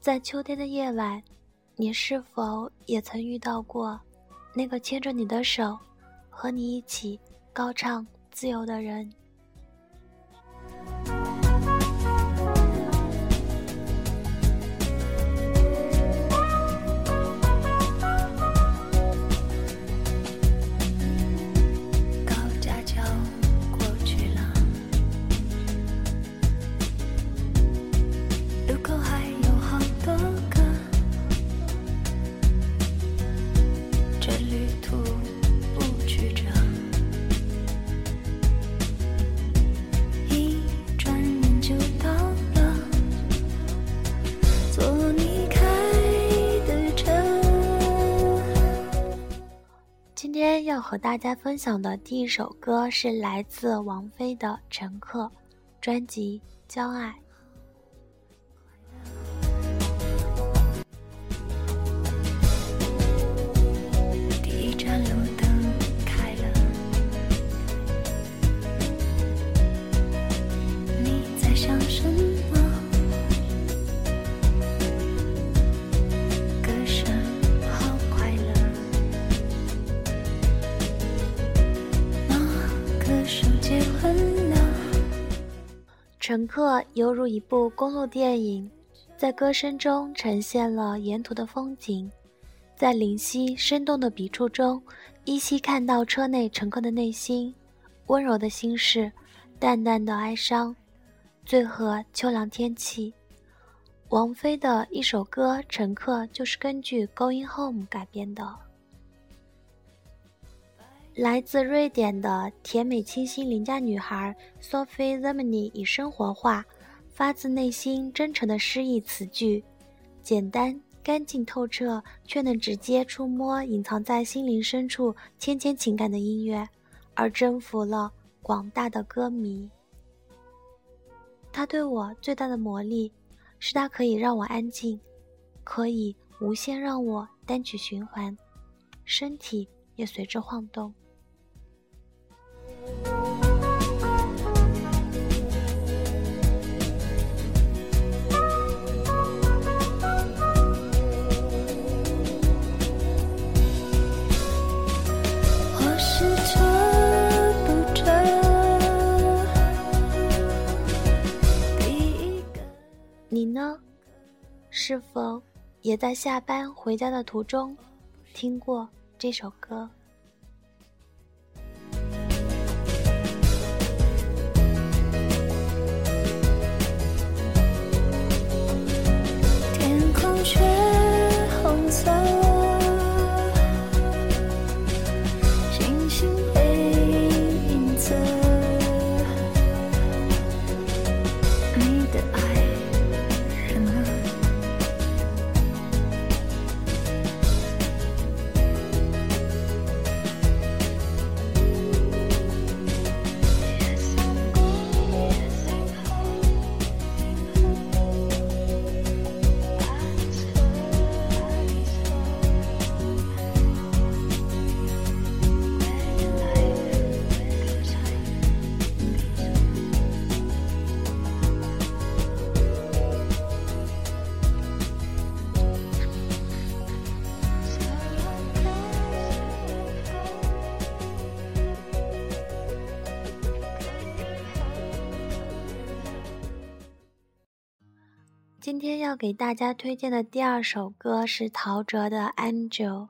在秋天的夜晚，你是否也曾遇到过那个牵着你的手，和你一起高唱自由的人？和大家分享的第一首歌是来自王菲的《乘客》，专辑《骄爱》。乘客犹如一部公路电影，在歌声中呈现了沿途的风景，在灵犀生动的笔触中，依稀看到车内乘客的内心，温柔的心事，淡淡的哀伤，最和秋凉天气。王菲的一首歌《乘客》就是根据《Going Home》改编的。来自瑞典的甜美清新邻家女孩 Sophie Zemany 以生活化、发自内心、真诚的诗意词句，简单、干净、透彻，却能直接触摸隐藏在心灵深处千千情感的音乐，而征服了广大的歌迷。他对我最大的魔力，是他可以让我安静，可以无限让我单曲循环，身体也随之晃动。是否也在下班回家的途中听过这首歌？今天要给大家推荐的第二首歌是陶喆的《Angel》，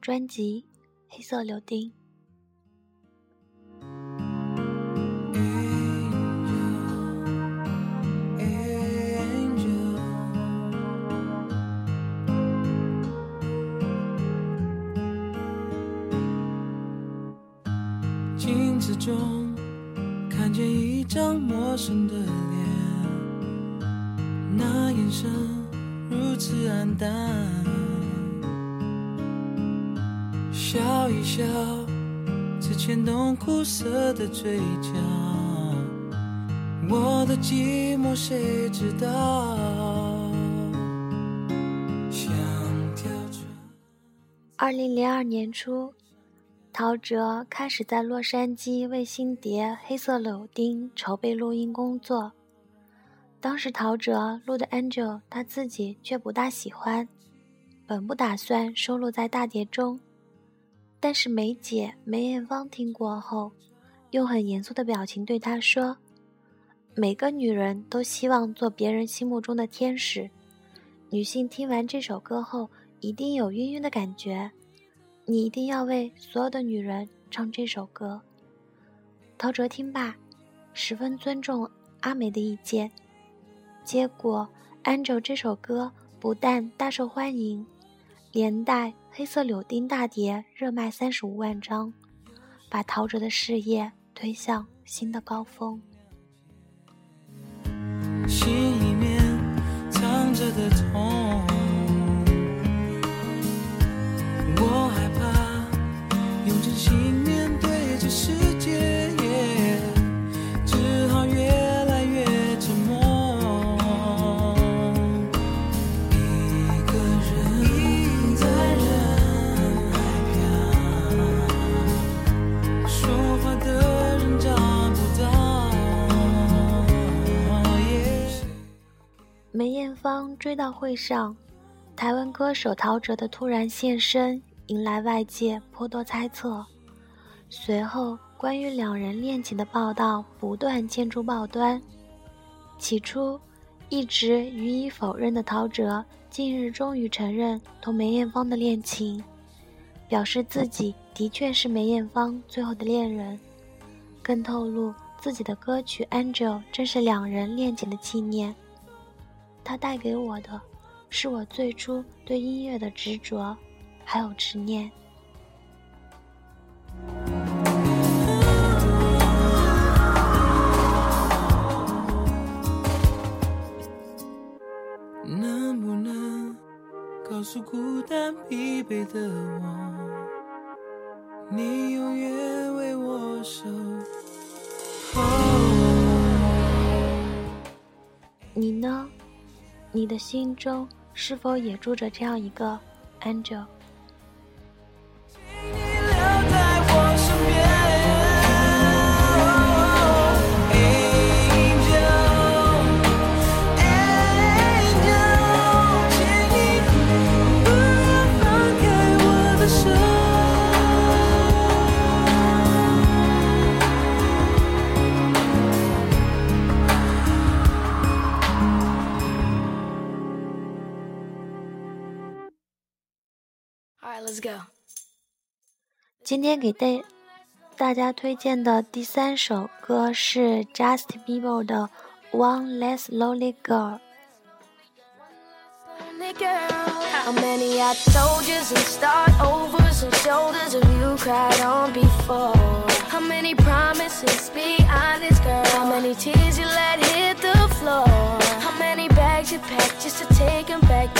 专辑《黑色柳丁》。镜子中看见一张陌生的脸。那眼神如此黯淡，笑一笑，只牵动苦涩的嘴角。我的寂寞谁知道？像条船。二零零二年初，陶喆开始在洛杉矶为新碟《黑色柳丁》筹备录音工作。当时陶喆录的《Angel》，他自己却不大喜欢，本不打算收录在大碟中。但是梅姐梅艳芳听过后，用很严肃的表情对他说：“每个女人都希望做别人心目中的天使，女性听完这首歌后一定有晕晕的感觉，你一定要为所有的女人唱这首歌。”陶喆听罢，十分尊重阿梅的意见。结果，《Angel》这首歌不但大受欢迎，连带《黑色柳丁》大碟热卖三十五万张，把陶喆的事业推向新的高峰。心里面藏着的痛，我害怕用真心面对这世界，追悼会上，台湾歌手陶喆的突然现身，引来外界颇多猜测。随后，关于两人恋情的报道不断见诸报端。起初，一直予以否认的陶喆，近日终于承认同梅艳芳的恋情，表示自己的确是梅艳芳最后的恋人，更透露自己的歌曲《Angel》正是两人恋情的纪念。它带给我的，是我最初对音乐的执着，还有执念。能不能告诉孤单疲惫的我，你永远为我守你的心中是否也住着这样一个 angel？今天给大大家推荐的第三首歌是 Justin Bieber 的《One Less Lonely Girl》。 Lonely girl. How many I told yous and start overs and shoulders have you cried on before? How many promises? Be honest, girl. How many tears you let hit the floor? How many bags you packed just to take 'em back?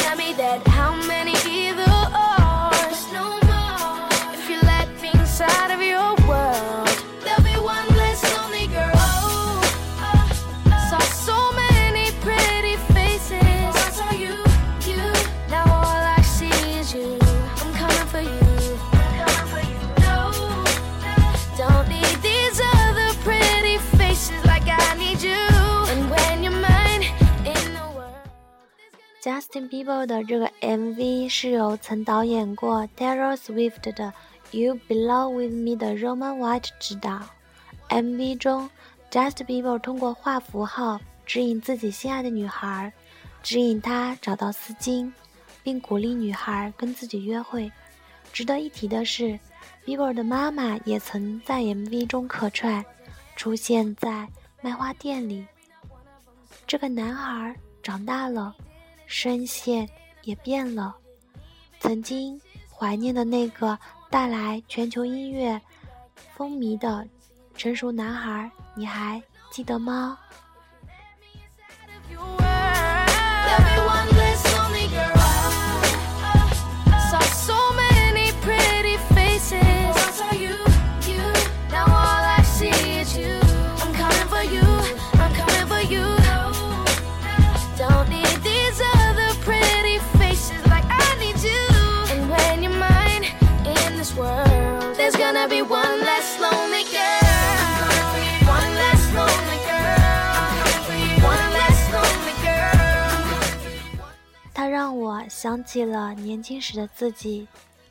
Justin Bieber 的这个 MV 是由曾导演过 Taylor Swift 的《You Belong with Me》的 Roman White 执导。MV 中，Justin Bieber 通过画符号指引自己心爱的女孩，指引她找到丝巾，并鼓励女孩跟自己约会。值得一提的是，Bieber 的妈妈也曾在 MV 中客串，出现在卖花店里。这个男孩长大了。声线也变了，曾经怀念的那个带来全球音乐风靡的成熟男孩，你还记得吗？他让我想起了年轻时的自己，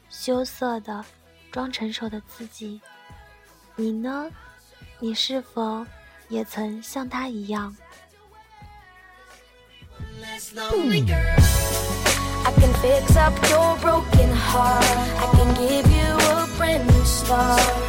羞涩的、装成熟的自己。你呢？你是否也曾像他一样？brand new start.